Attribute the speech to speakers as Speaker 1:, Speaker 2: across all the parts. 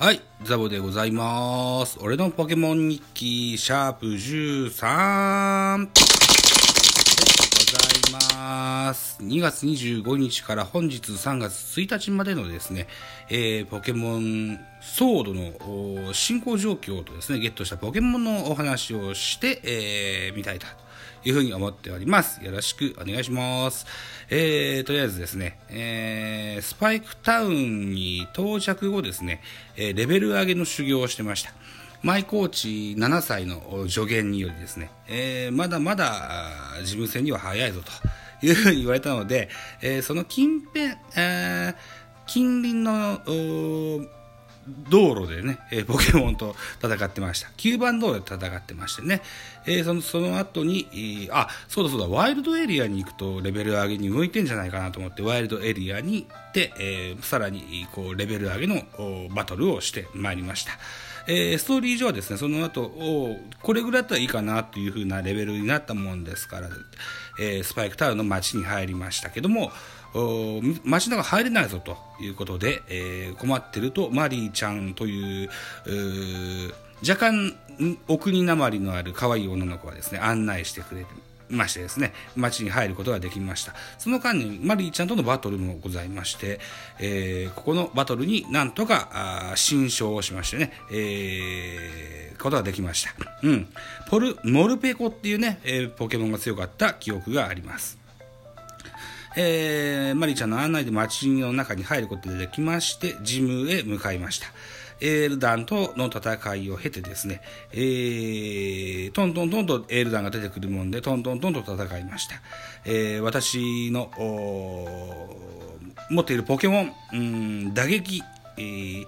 Speaker 1: はい、ザボでございます。俺のポケモン日記、シャープ13でございます。2月25日から本日3月1日までのですね、えーポケモンソードの進行状況とですね、ゲットしたポケモンのお話をして、えーみたいというふうに思っております。よろしくお願いします。えー、とりあえずですね、えースパイクタウンに到着後ですね、えレベル上げの修行をしてました。マイコーチ7歳の助言によりですね、えーまだまだあー事務戦には早いぞというふうに言われたので、えーその近辺、えー近隣の道路でね、えーポケモンと戦ってました。9番道路で戦ってましてね、えーそのその後に、えーあ、そうだそうだ、ワイルドエリアに行くとレベル上げに向いてんじゃないかなと思って、ワイルドエリアに行って、えーさらにこうレベル上げのバトルをしてまいりました。えーストーリー上はですね、その後、おこれぐらいだったらいいかなという風なレベルになったもんですから、えースパイクタウンの街に入りましたけども、街の中入れないぞということで、えー困ってるとマリーちゃんという若干お国なまりのある可愛い女の子がですね案内してくれましてですね街に入ることができました。その間にマリーちゃんとのバトルもございまして、えーここのバトルになんとか新勝をしましてね、えーことができました、うん、ポルモルペコっていうね、えーポケモンが強かった記憶があります。えーマリちゃんの案内で街の中に入ることができまして、ジムへ向かいました。エールダンとの戦いを経てですね、えートントントンとエールダンが出てくるもんで、トントントンと戦いました。えー私の持っているポケモン、うん打撃、えー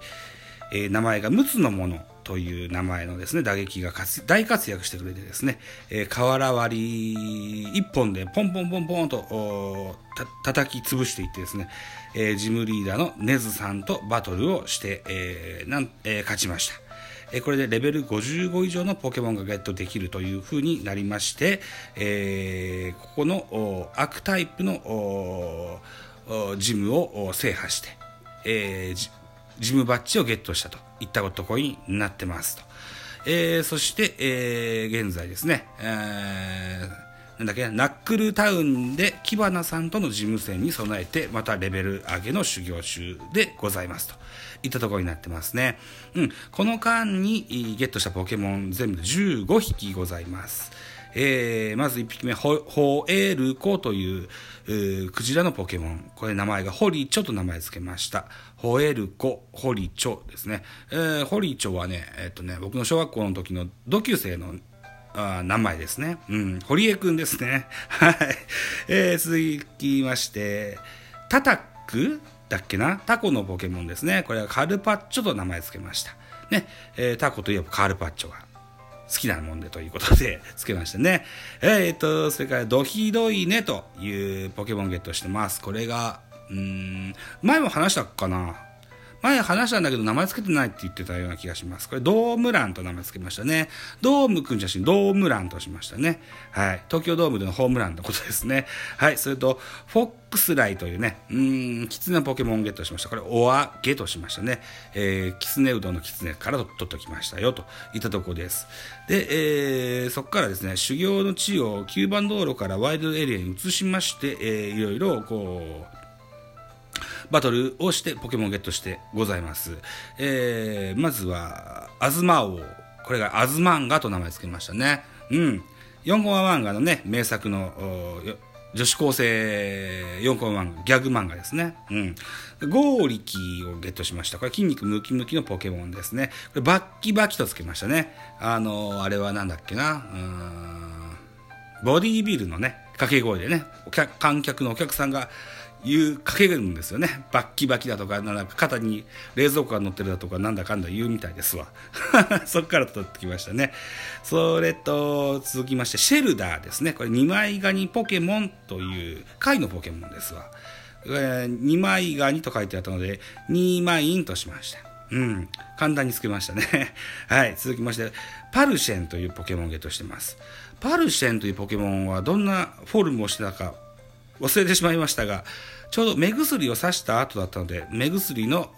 Speaker 1: えー名前が陸奥のものという名前のですね、打撃が大活躍してくれてですね、えー瓦割り一本でポンポンポンポンと叩き潰していってですね、えージムリーダーのネズさんとバトルをして、えーなんえー勝ちました。えーこれでレベル55以上のポケモンがゲットできるという風になりまして、えーここのお悪タイプのおジムを制覇して、えージムバッジをゲットしたといったとこになってますと。えーそして、えー現在ですね、えーなんだっけナックルタウンでキバナさんとの事務戦に備えてまたレベル上げの修行中でございますといったところになってますね。うん、この間にゲットしたポケモン全部で15匹ございます。えーまず1匹目、ホホエールコというクジラのポケモン。これ名前がホリチョと名前付けました。ホエルコ、ホリチョですね。えーホリチョはね、えっとね、僕の小学校の時の同級生のあ名前ですね。うん。堀江くんですね。はい。えー続きまして、タタック？だっけな？タコのポケモンですね。これはカルパッチョと名前付けました。ね。えータコといえばカルパッチョが好きなもんでということで 付けましたね。えー、と、それからドヒドイネというポケモンゲットしてます。これが、うん、前も話したかな前話したんだけど名前つけてないって言ってたような気がします。これドームランと名前つけましたね。ドームくんじゃしにドームランとしましたね。はい。東京ドームでのホームランのことですね。はい。それと、フォックスライというね、うーん、キツネポケモンゲットしました。これ、おあげとしましたね。えー、キツネうどんのキツネから取っておきましたよ、といったとこです。で、えー、そこからですね、修行の地を9番道路からワイドエリアに移しまして、えー、いろいろ、こう、バトルをしてポケモンをゲットしてございます。えー、まずは、アズマ王。これがアズマンガと名前付けましたね。うん。4コマ漫画のね、名作の、女子高生4コマ漫画、ギャグ漫画ですね。うん。ゴーリキをゲットしました。これ筋肉ムキムキのポケモンですね。これバッキバキと付けましたね。あの、あれはなんだっけな。うーん。ボディービルのね、掛け声でね、お客観客のお客さんが言う、かけるんですよね。バッキバキだとか、なんか肩に冷蔵庫が乗ってるだとか、なんだかんだ言うみたいですわ。そっから取ってきましたね。それと、続きまして、シェルダーですね。これ、二枚ガニポケモンという貝のポケモンですわ。えー二枚ガニと書いてあったので、二枚インとしました。うん。簡単につけましたね。はい。続きまして、パルシェンというポケモンゲットしてます。パルシェンというポケモンはどんなフォルムをしてたか忘れてしまいましたが、ちょうど目薬をさした後だったので、目薬の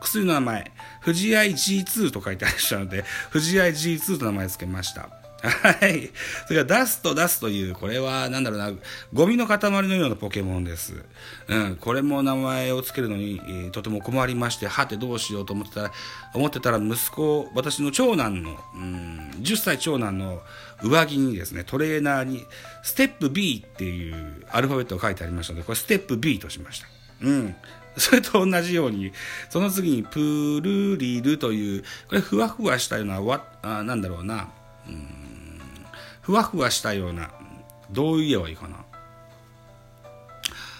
Speaker 1: 薬の名前、フ藤合 G2 と書いてありましたので、藤合 G2 と名前付けました。はい。それからダスト、ダスという、これは、なんだろうな、ゴミの塊のようなポケモンです。うん。これも名前を付けるのに、えー、とても困りまして、はてどうしようと思ってたら、思ってたら息子、私の長男の、うん、10歳長男の上着にですね、トレーナーに、ステップ B っていうアルファベットが書いてありましたので、これステップ B としました。うん。それと同じように、その次にプルリルという、これふわふわしたような、わ、あなんだろうな、うん、ふわふわしたような、どう言えばいいかな。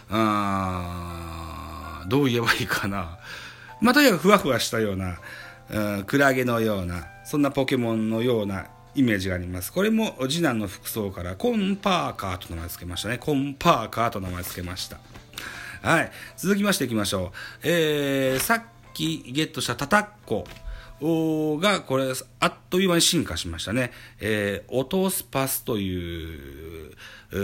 Speaker 1: あどう言えばいいかな。まあ、とにかくふわふわしたような、うん、クラゲのような、そんなポケモンのようなイメージがあります。これも次男の服装からコンパーカーと名前付けましたね。コンパーカーと名前付けました。はい。続きましていきましょう。えー、さっきゲットしたタタッコ。が、これ、あっという間に進化しましたね。えー、オトスパスという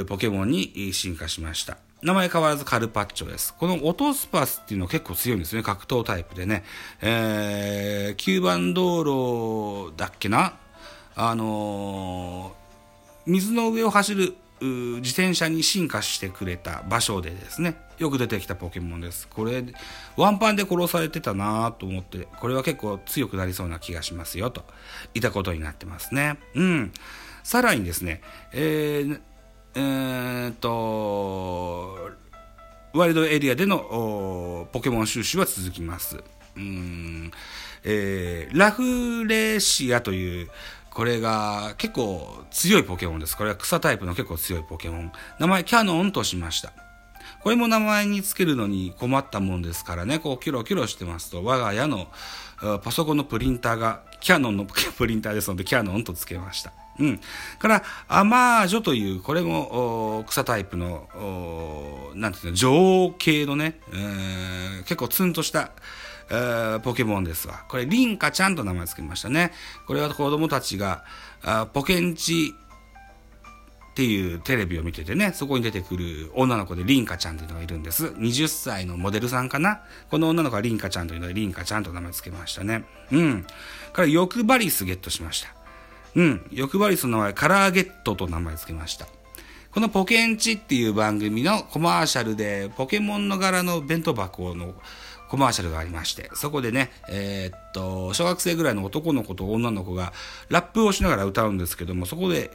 Speaker 1: ポケモンに進化しました。名前変わらずカルパッチョです。このオトスパスっていうのは結構強いんですね。格闘タイプでね。えー、9番道路だっけな？あのー、水の上を走る自転車に進化してくれた場所でですね、よく出てきたポケモンです。これ、ワンパンで殺されてたなと思って、これは結構強くなりそうな気がしますよ、といたことになってますね。うん。さらにですね、えー、えー、っと、ワイルドエリアでのポケモン収集は続きます。うん、えー、ラフレシアというこれが結構強いポケモンです。これは草タイプの結構強いポケモン。名前キャノンとしました。これも名前につけるのに困ったもんですからね、こうキョロキョロしてますと、我が家のパソコンのプリンターがキャノンの プリンターですので、キャノンとつけました。うん。から、アマージョという、これも草タイプの、なんていうの、女王系のね、えー、結構ツンとした、えポケモンですわ。これ、リンカちゃんと名前付けましたね。これは子供たちが、あポケンチっていうテレビを見ててね、そこに出てくる女の子でリンカちゃんっていうのがいるんです。20歳のモデルさんかなこの女の子はリンカちゃんというので、リンカちゃんと名前付けましたね。うん。から欲張りスゲットしました。うん。欲張りその名前、カラーゲットと名前付けました。このポケンチっていう番組のコマーシャルで、ポケモンの柄の弁当箱のコマーシャルがありまして、そこでね、えー、っと、小学生ぐらいの男の子と女の子がラップをしながら歌うんですけども、そこで、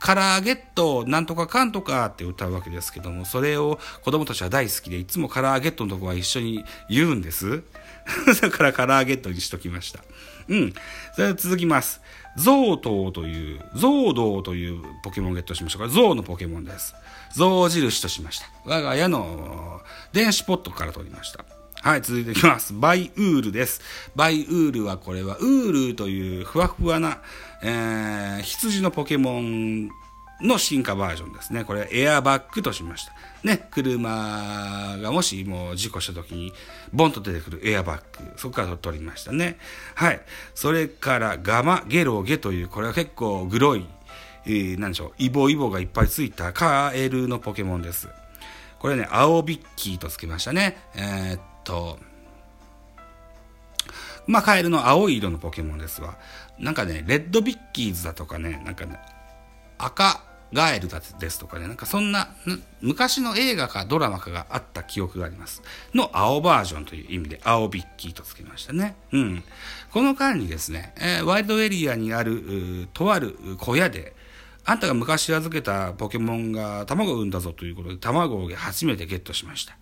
Speaker 1: カラーゲット、なんとかかんとかって歌うわけですけども、それを子供たちは大好きで、いつもカラーゲットのとこは一緒に言うんです。だからカラーゲットにしときました。うん。それでは続きます。ゾウトウという、ゾウドウというポケモンをゲットしました。これゾウのポケモンです。ゾウ印としました。我が家の電子ポットから取りました。はい、続いていきます。バイウールです。バイウールはこれは、ウールというふわふわな、えー、羊のポケモンの進化バージョンですね。これエアバッグとしました。ね、車がもしもう事故した時に、ボンと出てくるエアバッグ。そこから取りましたね。はい。それからガマゲロゲという、これは結構グロい、えー、なんでしょう、イボイボがいっぱいついたカエルのポケモンです。これね、青ビッキーとつけましたね。えー、と、まあ、カエルの青い色のポケモンですわ。なんかね、レッドビッキーズだとかね、なんかね、赤ガエルだですとかね、なんかそんな、昔の映画かドラマかがあった記憶があります。の青バージョンという意味で、青ビッキーとつけましたね。うん。この間にですね、えー、ワイルドエリアにある、とある小屋で、あんたが昔預けたポケモンが卵を産んだぞということで、卵を初めてゲットしました。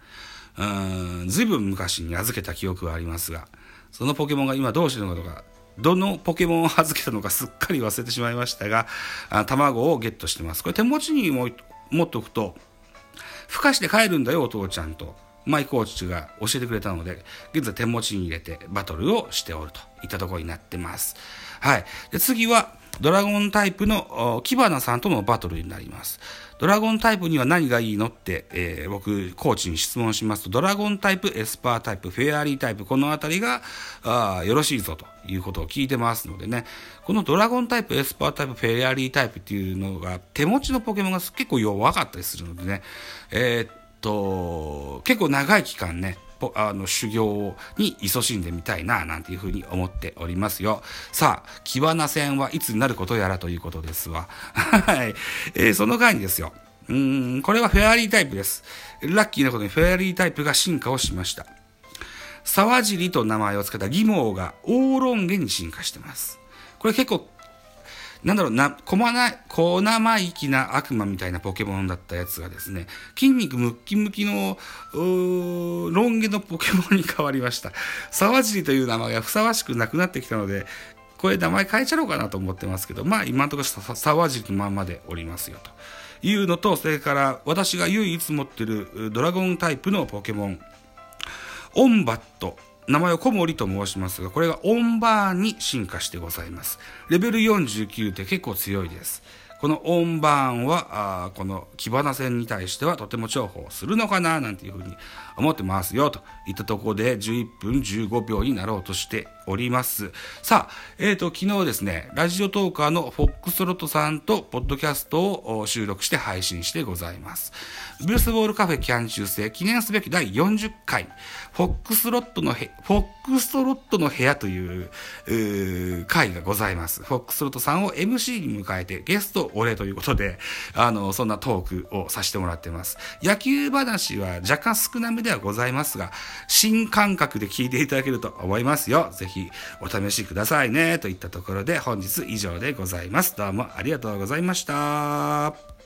Speaker 1: うん、ずいぶん昔に預けた記憶はありますが、そのポケモンが今どうしてるのかとか、どのポケモンを預けたのかすっかり忘れてしまいましたが、あ卵をゲットしてます。これ手持ちにも持っておくと、孵化して帰るんだよ、お父ちゃんと。マイコーチが教えてくれたので、現在手持ちに入れてバトルをしておるといったところになってます。はい。で次は、ドラゴンタイプのキバナさんとのバトルになります。ドラゴンタイプには何がいいのって、えー、僕、コーチに質問しますと、ドラゴンタイプ、エスパータイプ、フェアリータイプ、このあたりが、あよろしいぞということを聞いてますのでね、このドラゴンタイプ、エスパータイプ、フェアリータイプっていうのが、手持ちのポケモンが結構弱かったりするのでね、えー、っと、結構長い期間ね、あの修行に勤しんでみたいな、なんていうふうに思っておりますよ。さあ、キワナ戦はいつになることやらということですわ。はい。えー、その間にですよ。うん、これはフェアリータイプです。ラッキーなことにフェアリータイプが進化をしました。沢尻と名前を付けた義毛がオーロンゲに進化してます。これ結構、なんだろうな、小まな、小生意気な悪魔みたいなポケモンだったやつがですね、筋肉ムッキムキの、ロン毛のポケモンに変わりました。沢尻という名前がふさわしくなくなってきたので、これ名前変えちゃろうかなと思ってますけど、まあ今のところ沢尻のまんまでおりますよというのと、それから私が唯一持ってるドラゴンタイプのポケモン、オンバット。名前を小森と申しますが、これがオンバーに進化してございます。レベル49って結構強いです。このオンバーンは、あこのキバナ戦に対してはとても重宝するのかな、なんていうふうに思ってますよ、といったところで11分15秒になろうとしております。さあ、えっ、ー、と、昨日ですね、ラジオトーカーのフォックスロットさんとポッドキャストを収録して配信してございます。ブルースボールカフェキャン中世記念すべき第40回、フォックスロットのへ、フォックストロットの部屋という、う回がございます。フォックスロットさんを MC に迎えてゲストお礼ということで、あの、そんなトークをさせてもらってます。野球話は若干少なめではございますが、新感覚で聞いていただけると思いますよ。ぜひお試しくださいね。といったところで本日以上でございます。どうもありがとうございました。